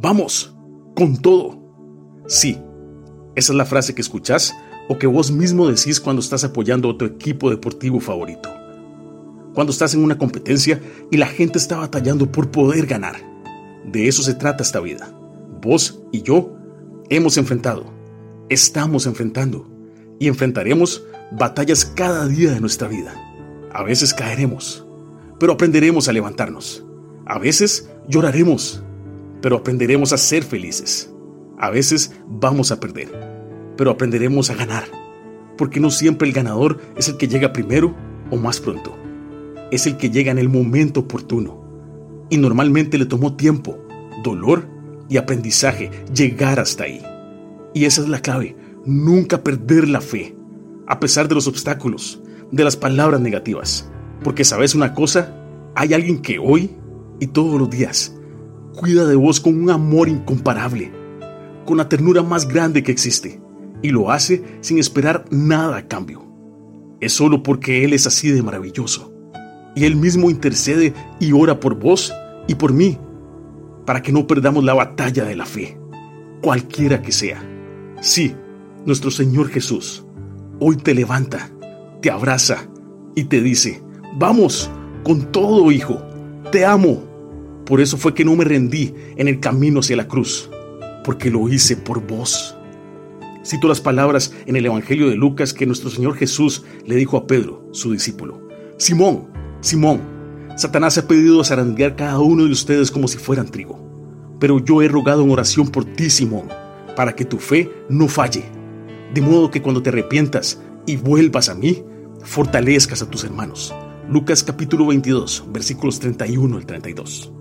Vamos, con todo. Sí, esa es la frase que escuchás o que vos mismo decís cuando estás apoyando a tu equipo deportivo favorito. Cuando estás en una competencia y la gente está batallando por poder ganar. De eso se trata esta vida. Vos y yo hemos enfrentado, estamos enfrentando y enfrentaremos batallas cada día de nuestra vida. A veces caeremos, pero aprenderemos a levantarnos. A veces lloraremos, pero aprenderemos a ser felices. A veces vamos a perder, pero aprenderemos a ganar. Porque no siempre el ganador es el que llega primero o más pronto. Es el que llega en el momento oportuno. Y normalmente le tomó tiempo, dolor y aprendizaje llegar hasta ahí. Y esa es la clave, nunca perder la fe, a pesar de los obstáculos, de las palabras negativas. Porque sabes una cosa, hay alguien que hoy y todos los días cuida de vos con un amor incomparable, con la ternura más grande que existe, y lo hace sin esperar nada a cambio. Es solo porque Él es así de maravilloso. Y Él mismo intercede y ora por vos y por mí, para que no perdamos la batalla de la fe, cualquiera que sea. Sí, nuestro Señor Jesús hoy te levanta, te abraza y te dice, vamos, con todo, hijo, te amo. Por eso fue que no me rendí en el camino hacia la cruz, porque lo hice por vos. Cito las palabras en el Evangelio de Lucas que nuestro Señor Jesús le dijo a Pedro, su discípulo. Simón, Simón, Satanás ha pedido zarandear cada uno de ustedes como si fueran trigo. Pero yo he rogado en oración por ti, Simón, para que tu fe no falle. De modo que cuando te arrepientas y vuelvas a mí, fortalezcas a tus hermanos. Lucas capítulo 22, versículos 31 al 32.